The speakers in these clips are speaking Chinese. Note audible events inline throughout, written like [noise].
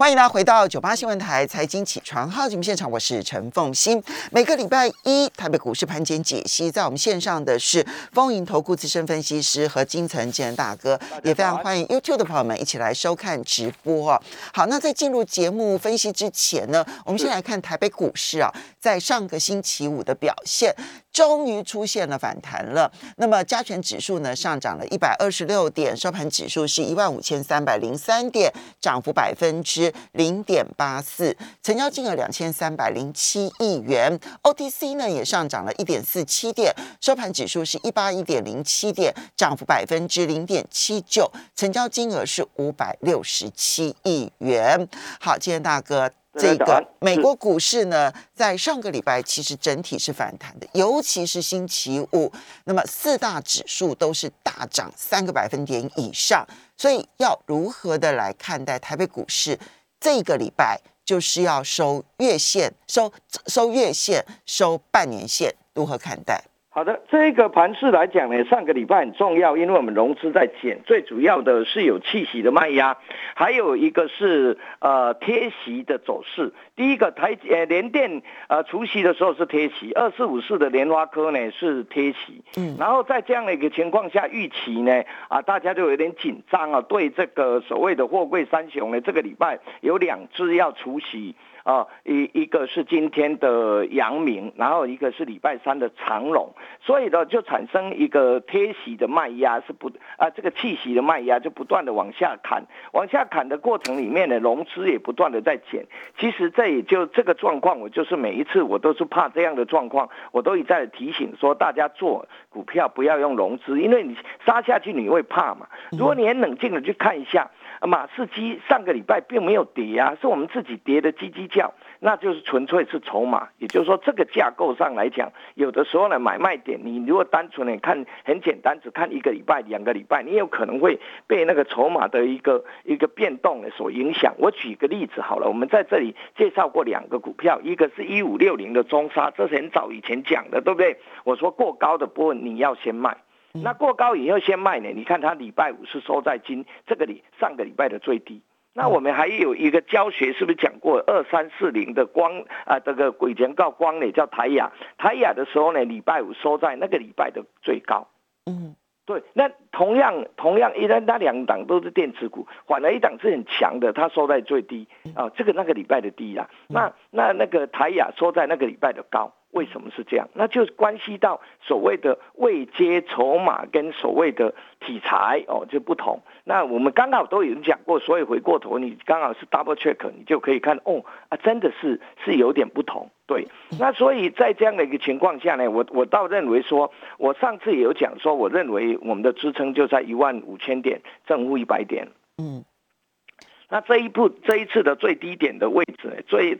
欢迎大家回到九八新闻台财经起床号节目现场，我是陈凤欣。每个礼拜一台北股市盘前解析，在我们线上的是丰盈投顾资深分析师和金城建大哥，也非常欢迎 YouTube 的朋友们一起来收看直播哦。好，那在进入节目分析之前呢，我们先来看台北股市啊，在上个星期五的表现。终于出现了反弹了。那么加权指数呢上涨了一百二十六点，收盘指数是一万五千三百零三点，涨幅百分之零点八四，成交金额两千三百零七亿元。OTC 呢也上涨了一点四七点，收盘指数是一八一点零七点，涨幅百分之零点七九，成交金额是五百六十七亿元。好，今天大哥。这个美国股市呢，在上个礼拜其实整体是反弹的，尤其是星期五，那么四大指数都是大涨三个百分点以上。所以要如何的来看待台北股市？这个礼拜就是要收月线、收收月线、收半年线，如何看待？好的，这个盘势来讲呢，上个礼拜很重要，因为我们融资在减，最主要的是有气息的卖压，还有一个是呃贴息的走势。第一个台呃联电呃除夕的时候是贴息，二四五四的莲花科呢是贴息，嗯，然后在这样的一个情况下，预期呢啊大家就有点紧张啊，对这个所谓的货柜三雄呢，这个礼拜有两只要除夕。啊，一一个是今天的阳明，然后一个是礼拜三的长龙，所以呢就产生一个贴息的卖压是不啊，这个气息的卖压就不断的往下砍，往下砍的过程里面呢，融资也不断的在减。其实这也就这个状况，我就是每一次我都是怕这样的状况，我都一再提醒说大家做股票不要用融资，因为你杀下去你会怕嘛。如果你很冷静的去看一下。马士基上个礼拜并没有跌啊，是我们自己跌的叽叽叫，那就是纯粹是筹码。也就是说，这个架构上来讲，有的时候呢，买卖点你如果单纯的看很简单，只看一个礼拜、两个礼拜，你有可能会被那个筹码的一个一个变动所影响。我举个例子好了，我们在这里介绍过两个股票，一个是一五六零的中沙，这是很早以前讲的，对不对？我说过高的波你要先卖。那过高以后先卖呢？你看它礼拜五是收在今这个礼上个礼拜的最低。那我们还有一个教学，是不是讲过二三四零的光啊？这个鬼前告光呢叫台雅，台雅的时候呢，礼拜五收在那个礼拜的最高。嗯，对。那同样同样，一旦那两档都是电子股，反而一档是很强的，它收在最低啊，这个那个礼拜的低啦。那那那个台雅收在那个礼拜的高。为什么是这样？那就关系到所谓的未接筹码跟所谓的题材哦，就不同。那我们刚好都有讲过，所以回过头你刚好是 double check，你就可以看哦啊，真的是是有点不同。对，那所以在这样的一个情况下呢，我我倒认为说，我上次也有讲说，我认为我们的支撑就在一万五千点正负一百点。嗯，那这一步这一次的最低点的位置最。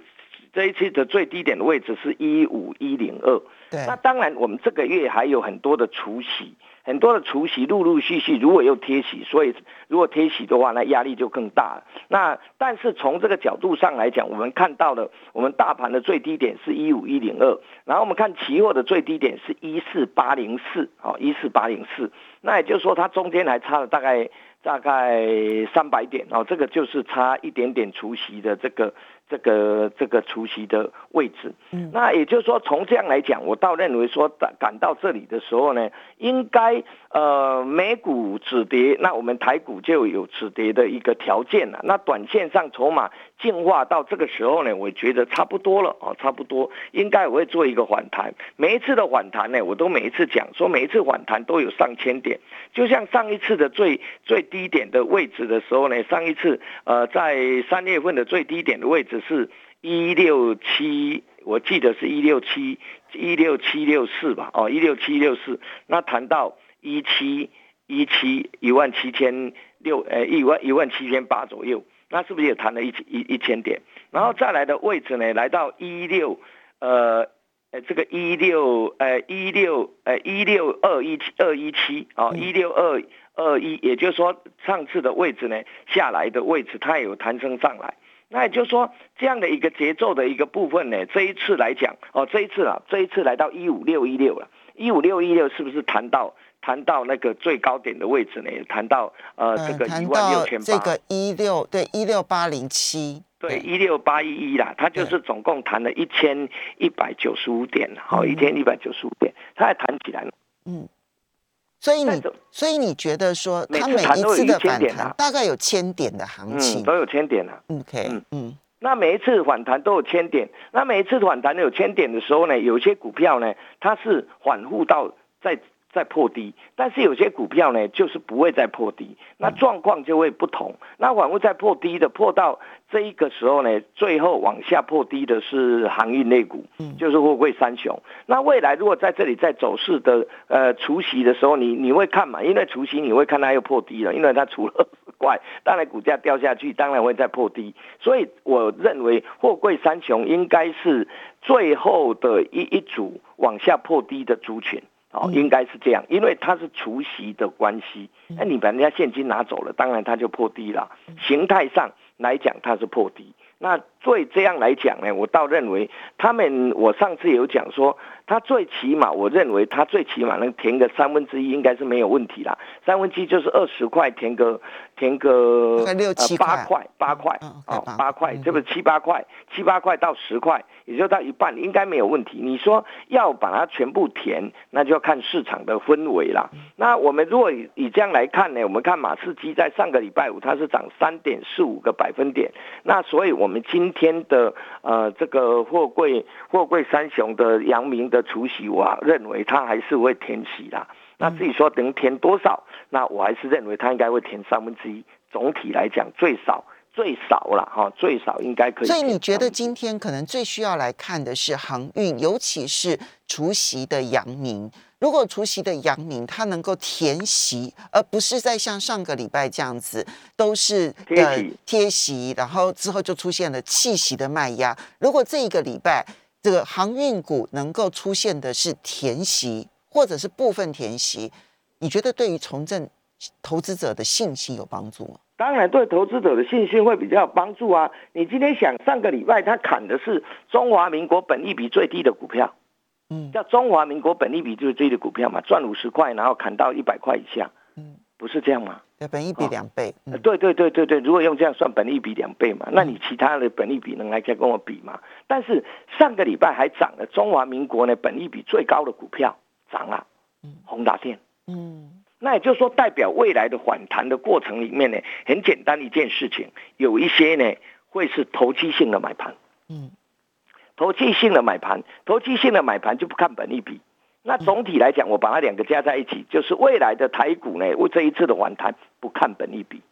这一次的最低点的位置是一五一零二，那当然我们这个月还有很多的除息，很多的除息陆陆续续，如果又贴息，所以如果贴息的话，那压力就更大了。那但是从这个角度上来讲，我们看到了我们大盘的最低点是一五一零二，然后我们看期货的最低点是一四八零四，哦，一四八零四，那也就是说它中间还差了大概大概三百点，哦，这个就是差一点点除息的这个。这个这个除夕的位置，嗯，那也就是说，从这样来讲，我倒认为说，赶赶到这里的时候呢，应该呃美股止跌，那我们台股就有止跌的一个条件了。那短线上筹码进化到这个时候呢，我觉得差不多了啊，差不多应该我会做一个反弹。每一次的反弹呢，我都每一次讲说，每一次反弹都有上千点，就像上一次的最 [laughs] 最低点的位置的时候呢，上一次呃在三月份的最低点的位置。是一六七，我记得是一六七一六七六四吧，哦，一六七六四，那谈到一七一七一万七千六，呃，一万一万七千八左右，那是不是也弹了一一一千点？然后再来的位置呢，来到一六，呃，呃，这个一六，呃，一六，呃，一六二一七二一七，哦，一六二二一，也就是说上次的位置呢，下来的位置它也有弹升上来。那也就是说，这样的一个节奏的一个部分呢，这一次来讲，哦，这一次啊，这一次来到一五六一六了，一五六一六是不是谈到谈到那个最高点的位置呢？谈到呃这个一万六千八，这个一六对一六八零七，对，一六八一一啦，它就是总共谈了一千一百九十五点，好，一千一百九十五点，它还弹起来了。嗯，所以你所以你觉得说，它每一次的反弹大概有千点的行情，都有千点啊。OK，嗯嗯。那每一次反弹都有千点，那每一次反弹有千点的时候呢，有些股票呢，它是反复到在在破低，但是有些股票呢，就是不会再破低，那状况就会不同。那反复在破低的，破到这一个时候呢，最后往下破低的是航运类股，就是货柜三雄。那未来如果在这里在走势的呃除夕的时候，你你会看嘛？因为除夕你会看它又破低了，因为它除了。怪，当然股价掉下去，当然会再破低，所以我认为货柜三雄应该是最后的一一组往下破低的族群，哦，应该是这样，因为它是除息的关系，那你把人家现金拿走了，当然它就破低了，形态上来讲它是破低。那最这样来讲呢，我倒认为他们，我上次有讲说，他最起码，我认为他最起码能填个三分之一，应该是没有问题啦。三分之一就是二十块，填个填个六七八块，八块哦，八块，这不是七八块，七八块到十块，也就到一半，应该没有问题。你说要把它全部填，那就要看市场的氛围啦。那我们如果以这样来看呢，我们看马士基在上个礼拜五它是涨三点四五个百分点，那所以我们今天的呃这个货柜货柜三雄的阳明的除夕，我认为他还是会填息啦。那至于说能填多少，那我还是认为他应该会填三分之一。总体来讲，最少最少了哈，最少应该可以。所以你觉得今天可能最需要来看的是航运，尤其是除夕的阳明。如果除夕的阳明它能够填息，而不是在像上个礼拜这样子都是贴贴席，然后之后就出现了气息的卖压。如果这一个礼拜这个航运股能够出现的是填席，或者是部分填席，你觉得对于重振投资者的信心有帮助吗？当然，对投资者的信心会比较有帮助啊！你今天想上个礼拜他砍的是中华民国本益比最低的股票。嗯，叫中华民国本利比就是这的股票嘛，赚五十块，然后砍到一百块以下，嗯，不是这样吗？对，本利比两倍。对对对对对，如果用这样算，本利比两倍嘛，那你其他的本利比能来再跟我比吗？但是上个礼拜还涨了，中华民国呢本利比最高的股票涨了，嗯，宏达电，嗯，那也就是说代表未来的反弹的过程里面呢，很简单一件事情，有一些呢会是投机性的买盘，嗯。投机性的买盘，投机性的买盘就不看本利比。那总体来讲，我把它两个加在一起，就是未来的台股呢，为这一次的反弹不看本利比，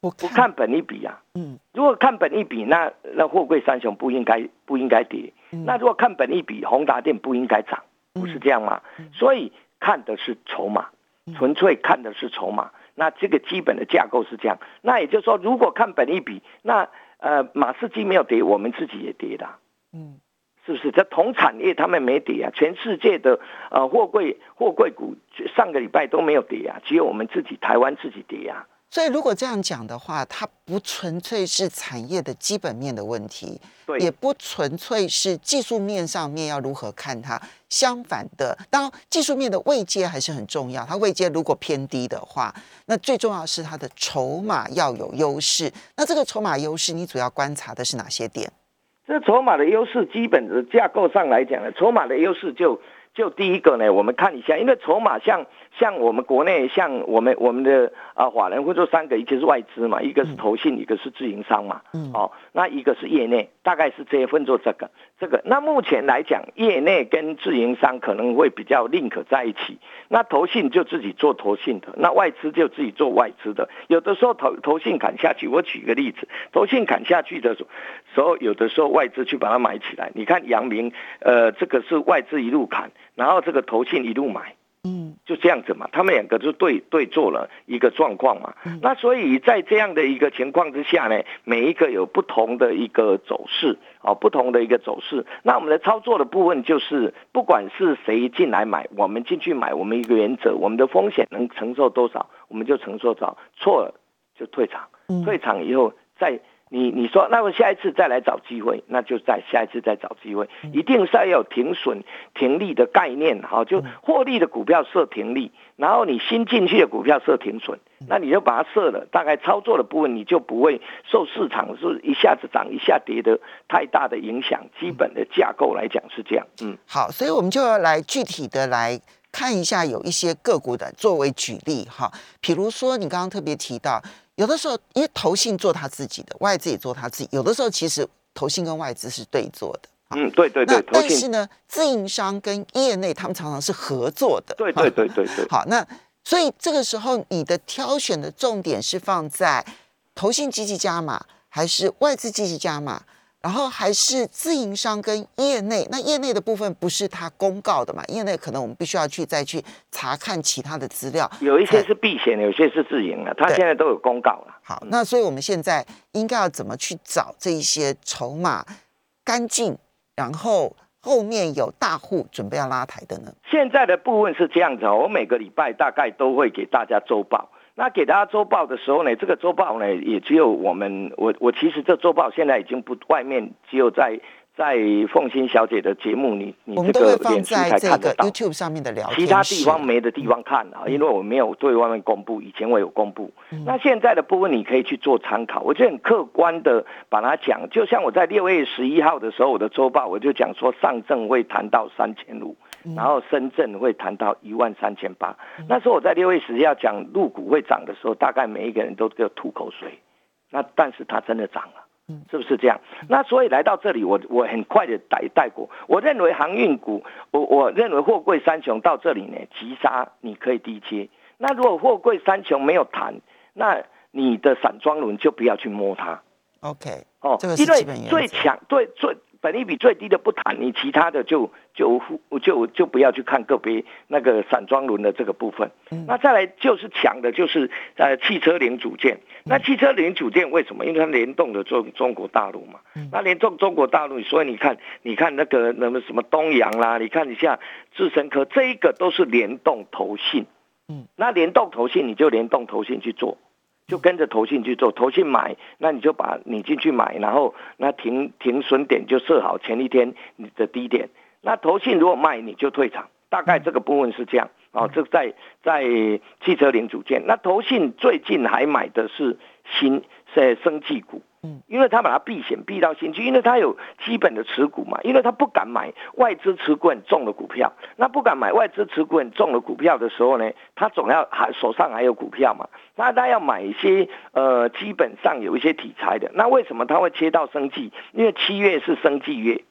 不不看本利比啊。嗯，如果看本利比，那那货柜三雄不应该不应该跌。那如果看本利比，宏达电不应该涨，不是这样吗？所以看的是筹码，纯粹看的是筹码。那这个基本的架构是这样。那也就是说，如果看本一比，那呃，马士基没有跌，我们自己也跌的，嗯，是不是？这同产业他们没跌啊，全世界的呃货柜货柜股上个礼拜都没有跌啊，只有我们自己台湾自己跌啊。所以如果这样讲的话，它不纯粹是产业的基本面的问题，对，也不纯粹是技术面上面要如何看它。相反的，当技术面的位阶还是很重要。它位阶如果偏低的话，那最重要是它的筹码要有优势。那这个筹码优势，你主要观察的是哪些点？这筹码的优势，基本的架构上来讲呢，筹码的优势就就第一个呢，我们看一下，因为筹码像。像我们国内，像我们我们的啊，法人会做三个，一个是外资嘛，一个是投信，一个是自营商嘛，哦，那一个是业内，大概是这些分做这个这个。那目前来讲，业内跟自营商可能会比较 link 在一起，那投信就自己做投信的，那外资就自己做外资的。有的时候投投信砍下去，我举个例子，投信砍下去的时候，有的时候外资去把它买起来。你看阳明，呃，这个是外资一路砍，然后这个投信一路买。嗯，就这样子嘛，他们两个就对对做了一个状况嘛。那所以在这样的一个情况之下呢，每一个有不同的一个走势啊，不同的一个走势。那我们的操作的部分就是，不管是谁进来买，我们进去买，我们一个原则，我们的风险能承受多少，我们就承受多少，错了就退场，退场以后再你你说，那么下一次再来找机会，那就在下一次再找机会，一定是要有停损停利的概念，哈，就获利的股票设停利，然后你新进去的股票设停损，那你就把它设了，大概操作的部分你就不会受市场是一下子涨一下跌的太大的影响。基本的架构来讲是这样，嗯，好，所以我们就要来具体的来看一下有一些个股的作为举例，哈，比如说你刚刚特别提到。有的时候，因为投信做他自己的，外资也做他自己。有的时候，其实投信跟外资是对做的。嗯，对对对。但是呢，自营商跟业内他们常常是合作的。对对对对对。好，那所以这个时候你的挑选的重点是放在投信积极加码，还是外资积极加码？然后还是自营商跟业内，那业内的部分不是他公告的嘛？业内可能我们必须要去再去查看其他的资料，有一些是避险，有些是自营的，他现在都有公告了。好，那所以我们现在应该要怎么去找这一些筹码干净，然后后面有大户准备要拉抬的呢？现在的部分是这样子，我每个礼拜大概都会给大家周报。那给大家周报的时候呢，这个周报呢也只有我们，我我其实这周报现在已经不外面只有在在凤欣小姐的节目，你你这个脸书才看得到，YouTube 上面的聊其他地方没的地方看啊，因为我没有对外面公布，以前我有公布。那现在的部分你可以去做参考，我就很客观的把它讲，就像我在六月十一号的时候，我的周报我就讲说上证会谈到三千五。然后深圳会谈到一万三千八，那时候我在六月十要讲入股会涨的时候，大概每一个人都给我吐口水。那但是它真的涨了，是不是这样？那所以来到这里，我我很快的带带过。我认为航运股，我我认为货柜三雄到这里呢，急杀你可以低接。那如果货柜三雄没有谈，那你的散装轮就不要去摸它。OK，哦，因为最强最最。本利比最低的不谈，你其他的就就就就不要去看个别那个散装轮的这个部分。那再来就是强的，就是呃汽车零组件。那汽车零组件为什么？因为它联动的中中国大陆嘛。那联动中国大陆，所以你看，你看那个那么什么东阳啦，你看一下智深科，这一个都是联动投信。嗯，那联动投信，你就联动投信去做。就跟着投信去做，投信买，那你就把你进去买，然后那停停损点就设好前一天你的低点。那投信如果卖，你就退场。大概这个部分是这样哦。这在在汽车零组件，那投信最近还买的是新是生技股。嗯，因为他把它避险避到新区，因为他有基本的持股嘛，因为他不敢买外资持股很重的股票，那不敢买外资持股很重的股票的时候呢，他总要还手上还有股票嘛，那他要买一些呃基本上有一些题材的，那为什么他会切到生计？因为七月是生计月。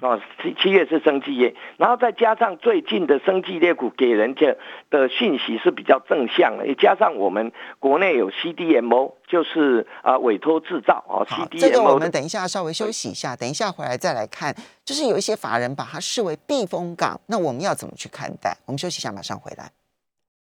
嗯，哦，七七月是生技业，然后再加上最近的生技类股给人家的信息是比较正向的，也加上我们国内有 CDMO，就是啊委托制造哦，CDMO。这个我们等一下稍微休息一下，等一下回来再来看，就是有一些法人把它视为避风港，那我们要怎么去看待？我们休息一下，马上回来。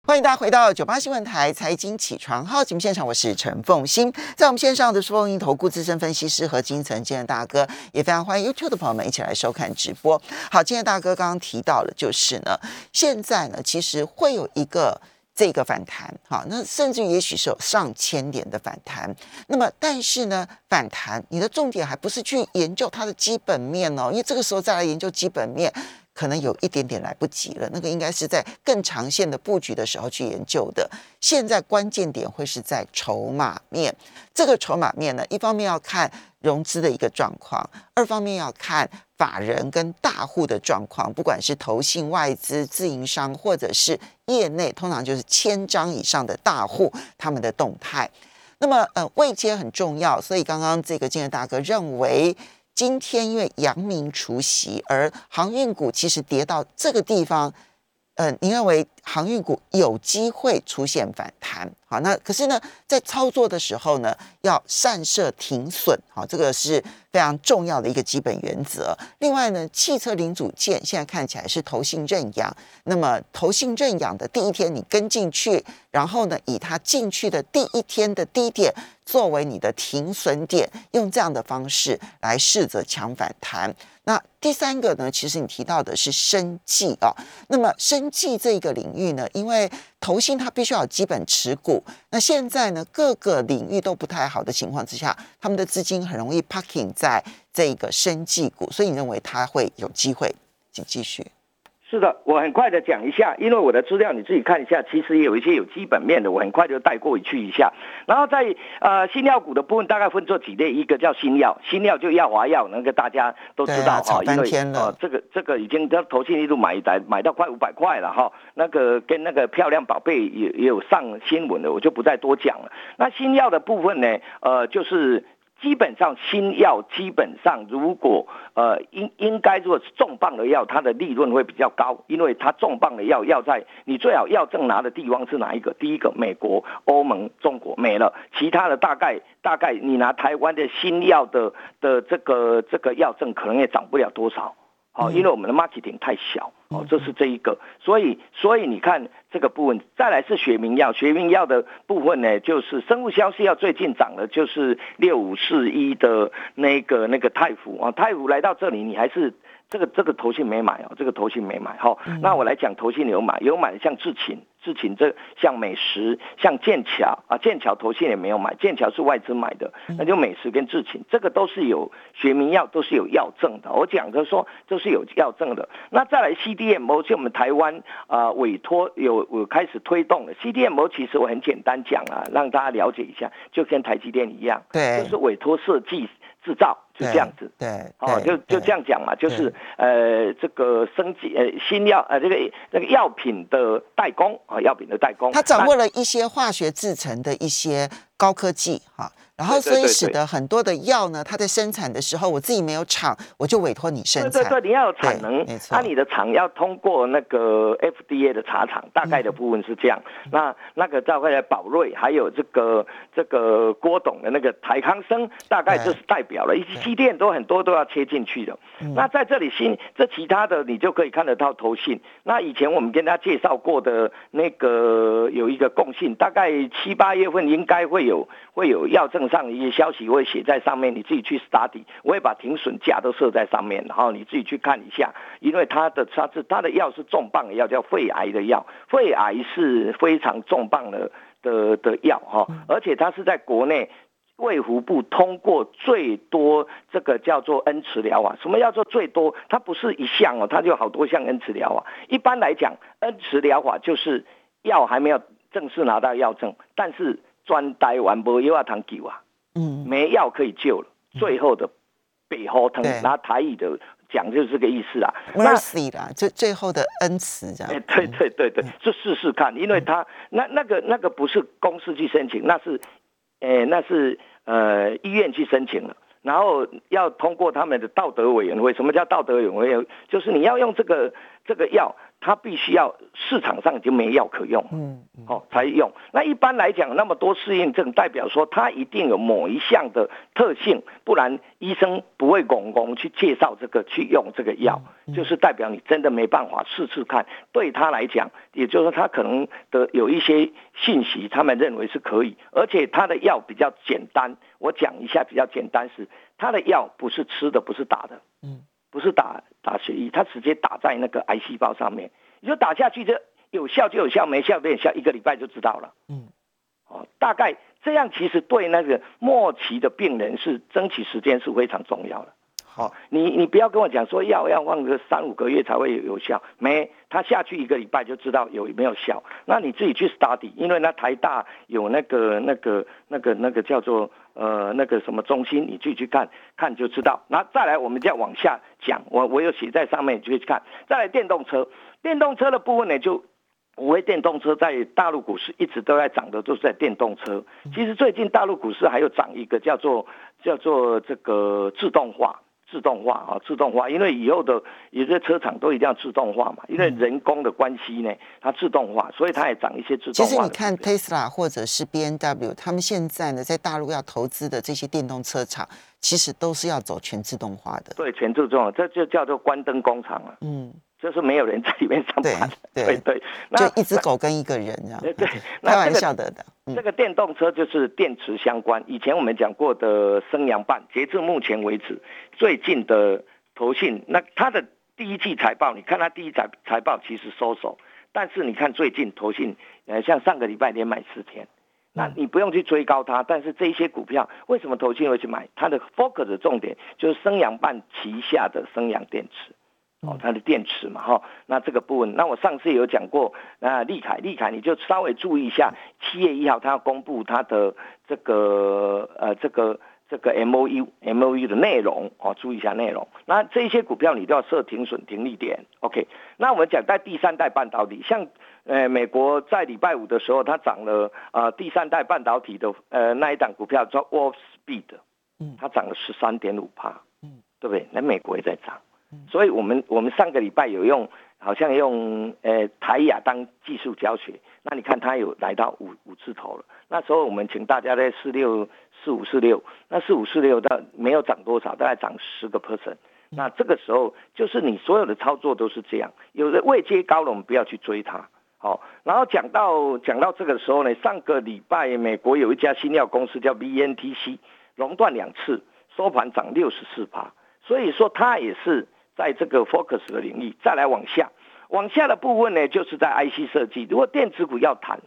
欢迎大家回到九八新闻台财经起床号节目现场，我是陈凤欣，在我们线上的是凤英投顾资深分析师和金城今天大哥，也非常欢迎 YouTube 的朋友们一起来收看直播。好，今天大哥刚刚提到了，就是呢，现在呢，其实会有一个这个反弹，好，那甚至也许是有上千点的反弹。那么，但是呢，反弹你的重点还不是去研究它的基本面哦，因为这个时候再来研究基本面。可能有一点点来不及了，那个应该是在更长线的布局的时候去研究的。现在关键点会是在筹码面，这个筹码面呢，一方面要看融资的一个状况，二方面要看法人跟大户的状况，不管是投信、外资、自营商，或者是业内，通常就是千张以上的大户他们的动态。那么，呃，位阶很重要，所以刚刚这个金日大哥认为。今天因为阳明除夕，而航运股其实跌到这个地方，呃，你认为航运股有机会出现反弹？好，那可是呢，在操作的时候呢，要善设停损，好，这个是非常重要的一个基本原则。另外呢，汽车零组件现在看起来是投信认养，那么投信认养的第一天你跟进去，然后呢，以它进去的第一天的低点作为你的停损点，用这样的方式来试着抢反弹。那第三个呢，其实你提到的是生计啊，那么生计这个领域呢？因为投信它必须要有基本持股，那现在呢各个领域都不太好的情况之下，他们的资金很容易 parking 在这个生计股，所以你认为它会有机会？请继续。是的，我很快的讲一下，因为我的资料你自己看一下，其实也有一些有基本面的，我很快就带过去一下。然后在呃新药股的部分，大概分作几类，一个叫新药，新药就药华药，那个大家都知道哈，因为呃这个这个已经在投信一路买来买到快五百块了哈，那个跟那个漂亮宝贝也也有上新闻的，我就不再多讲了。那新药的部分呢，呃就是。基本上新药基本上如果呃应应该如果是重磅的药，它的利润会比较高，因为它重磅的药要在你最好药证拿的地方是哪一个？第一个美国、欧盟、中国没了，其他的大概大概你拿台湾的新药的的这个这个药证可能也涨不了多少。好，因为我们的 marketing 太小，哦，这是这一个，所以所以你看这个部分，再来是学名药，学名药的部分呢，就是生物消息药最近涨的，就是六五四一的那个那个泰福啊，泰福来到这里，你还是。这个这个头信没买哦，这个头信没买。哈。那我来讲头信有买，有买像智勤，智勤这像美食，像剑桥啊，剑桥头信也没有买，剑桥是外资买的，那就美食跟智勤，这个都是有学名药，都是有药证的。我讲的说都是有药证的。那再来 CDMO，就我们台湾啊委托有有开始推动了 CDMO，其实我很简单讲啊，让大家了解一下，就跟台积电一样，对，就是委托设计。制造就这样子，对，哦，就就这样讲嘛，就是呃，这个升级呃新药呃这个那个药品的代工啊，药品的代工，他掌握了一些化学制成的一些高科技哈。然后，所以使得很多的药呢，它在生产的时候，我自己没有厂，我就委托你生产。对对对，你要有产能，那你的厂要通过那个 FDA 的茶厂，大概的部分是这样。那那个大概宝瑞，还有这个这个郭董的那个台康生，大概就是代表了，一些机电都很多都要切进去的。那在这里新这其他的，你就可以看得到投信。那以前我们跟大家介绍过的那个有一个共性，大概七八月份应该会有会有药证。上一些消息我会写在上面，你自己去 study，我会把停损价都设在上面，然后你自己去看一下，因为它的它是它的药是重磅的药，叫肺癌的药，肺癌是非常重磅的的的药哈，而且它是在国内卫福部通过最多这个叫做恩慈疗啊，什么叫做最多？它不是一项哦，它就好多项恩慈疗啊。一般来讲，恩慈疗法就是药还没有正式拿到药证，但是。专呆完波又要谈救啊，嗯，没药可以救了，最后的北后疼，拿台语的讲就是这个意思啊，mercy 啦，最最后的恩慈这样，哎，对对对对，就试试看，因为他那那个那个不是公司去申请，那是，哎，那是呃医院去申请了，然后要通过他们的道德委员会，什么叫道德委员会？就是你要用这个这个药。它必须要市场上已经没药可用，嗯，好才用。那一般来讲，那么多适应症，代表说它一定有某一项的特性，不然医生不会拱拱去介绍这个去用这个药，就是代表你真的没办法试试看。对他来讲，也就是说他可能的有一些信息，他们认为是可以，而且他的药比较简单。我讲一下比较简单是，他的药不是吃的，不是打的，嗯。不是打打血液，它直接打在那个癌细胞上面，你就打下去，这有效就有效，没效没效，一个礼拜就知道了。嗯，哦，大概这样，其实对那个末期的病人是争取时间是非常重要的。好，你你不要跟我讲说药要放个三五个月才会有效，没，他下去一个礼拜就知道有没有效。那你自己去 study，因为那台大有那个那个那个那个叫做呃那个什么中心，你自己去看看就知道。那再来，我们再往下讲，我我有写在上面，你去看。再来电动车，电动车的部分呢，就五位电动车在大陆股市一直都在涨的，都是在电动车。其实最近大陆股市还有涨一个叫做叫做这个自动化。自动化啊，自动化，因为以后的有些车厂都一定要自动化嘛，因为人工的关系呢，它自动化，所以它也涨一些自动化。其实你看 Tesla 或者是 B N W，他们现在呢在大陆要投资的这些电动车厂，其实都是要走全自动化的。对，全自动，这就叫做关灯工厂了。嗯。就是没有人在里面上班，对对，[laughs] 就一只狗跟一个人这样，对，开玩笑的的。这个电动车就是电池相关。以前我们讲过的升阳半，截至目前为止，最近的投信，那它的第一季财报，你看它第一财财报其实收手，但是你看最近投信，呃，像上个礼拜连买四天，那你不用去追高它，但是这些股票为什么投信会去买？它的 focus 的重点就是升阳半旗下的升阳电池。哦，它的电池嘛，哈，那这个部分，那我上次有讲过，那利凯，利凯你就稍微注意一下，七月一号它要公布它的这个呃这个这个 M O U M O U 的内容哦，注意一下内容。那这些股票你都要设停损停利点，OK？那我们讲在第三代半导体，像呃美国在礼拜五的时候它涨了呃第三代半导体的呃那一档股票叫 Wolf Speed，嗯，它涨了十三点五帕，嗯，对不对？那美国也在涨。所以我们我们上个礼拜有用，好像用呃台雅当技术教学，那你看它有来到五五字头了。那时候我们请大家在四六四五四六，那四五四六到没有涨多少，大概涨十个 percent。那这个时候就是你所有的操作都是这样，有的位阶高了，我们不要去追它。好，然后讲到讲到这个时候呢，上个礼拜美国有一家新药公司叫 BNTC，熔断两次，收盘涨六十四趴，所以说它也是。在这个 focus 的领域，再来往下，往下的部分呢，就是在 IC 设计。如果电子股要谈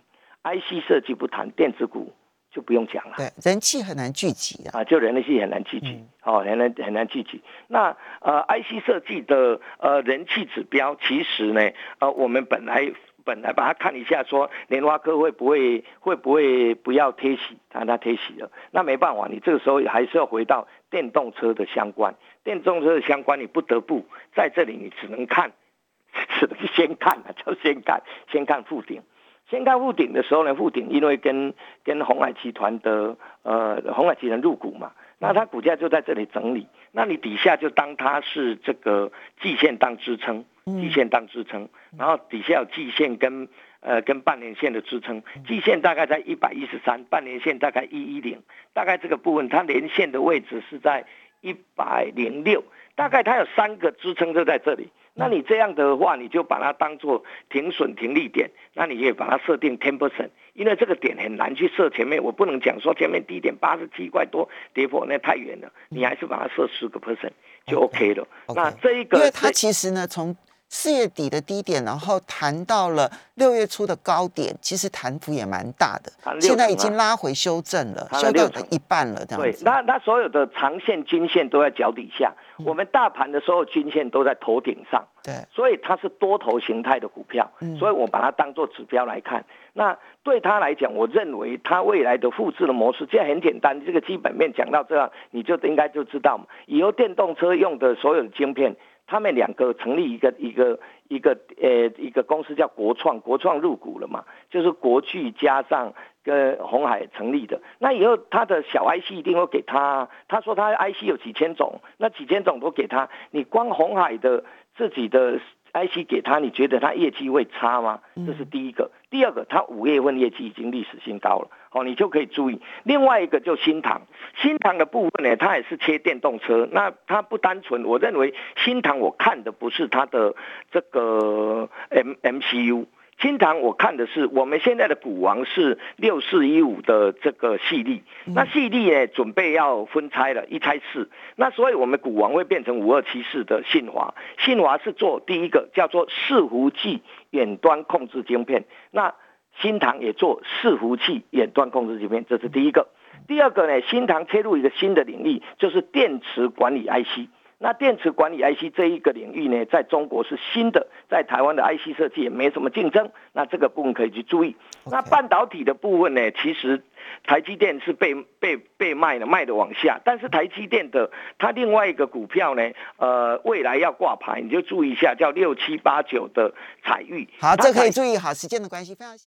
，IC 设计不谈，电子股就不用讲了。对，人气很难聚集啊，就人气很难聚集，哦，很难很难聚集。那呃，IC 设计的呃人气指标，其实呢，呃，我们本来本来把它看一下，说联发科会不会会不会不要贴息，但它贴息了，那没办法，你这个时候还是要回到电动车的相关。电动车的相关，你不得不在这里，你只能看，[laughs] 只能先看啊，就先看，先看富顶，先看富顶的时候呢，富顶因为跟跟红海集团的呃红海集团入股嘛，那它股价就在这里整理，那你底下就当它是这个季线当支撑，季线当支撑，然后底下有季线跟呃跟半年线的支撑，季线大概在一百一十三，半年线大概一一零，大概这个部分它连线的位置是在。一百零六，大概它有三个支撑就在这里。那你这样的话，你就把它当做停损停利点，那你也把它设定 ten percent，因为这个点很难去设。前面我不能讲说前面低点八十七块多跌破，那太远了。你还是把它设十个 percent 就 OK 了。那这一个，因为它其实呢从。四月底的低点，然后谈到了六月初的高点，其实弹幅也蛮大的。现在已经拉回修正了，修到一半了，这样子。对，那那所有的长线均线都在脚底下，我们大盘的所有均线都在头顶上。对，所以它是多头形态的股票，所以我把它当做指标来看。那对他来讲，我认为他未来的复制的模式，这很简单。这个基本面讲到这样，你就应该就知道，以后电动车用的所有的晶片。他们两个成立一个一个一个呃一个公司叫国创，国创入股了嘛，就是国巨加上跟红海成立的。那以后他的小 IC 一定会给他，他说他 IC 有几千种，那几千种都给他，你光红海的自己的。IC 给他，你觉得他业绩会差吗？这是第一个。第二个，他五月份业绩已经历史新高了，哦，你就可以注意。另外一个就新塘，新塘的部分呢，它也是切电动车，那它不单纯。我认为新塘我看的不是它的这个 M MCU。新塘我看的是我们现在的股王是六四一五的这个细粒，那细粒呢准备要分拆了，一拆四，那所以我们股王会变成五二七四的信华，信华是做第一个叫做伺服器远端控制晶片，那新塘也做伺服器远端控制晶片，这是第一个，第二个呢，新塘切入一个新的领域，就是电池管理 IC。那电池管理 IC 这一个领域呢，在中国是新的，在台湾的 IC 设计也没什么竞争，那这个部分可以去注意。那半导体的部分呢，其实台积电是被被被卖的，卖的往下，但是台积电的它另外一个股票呢，呃，未来要挂牌，你就注意一下，叫六七八九的彩玉。好，这可以注意好，时间的关系非常。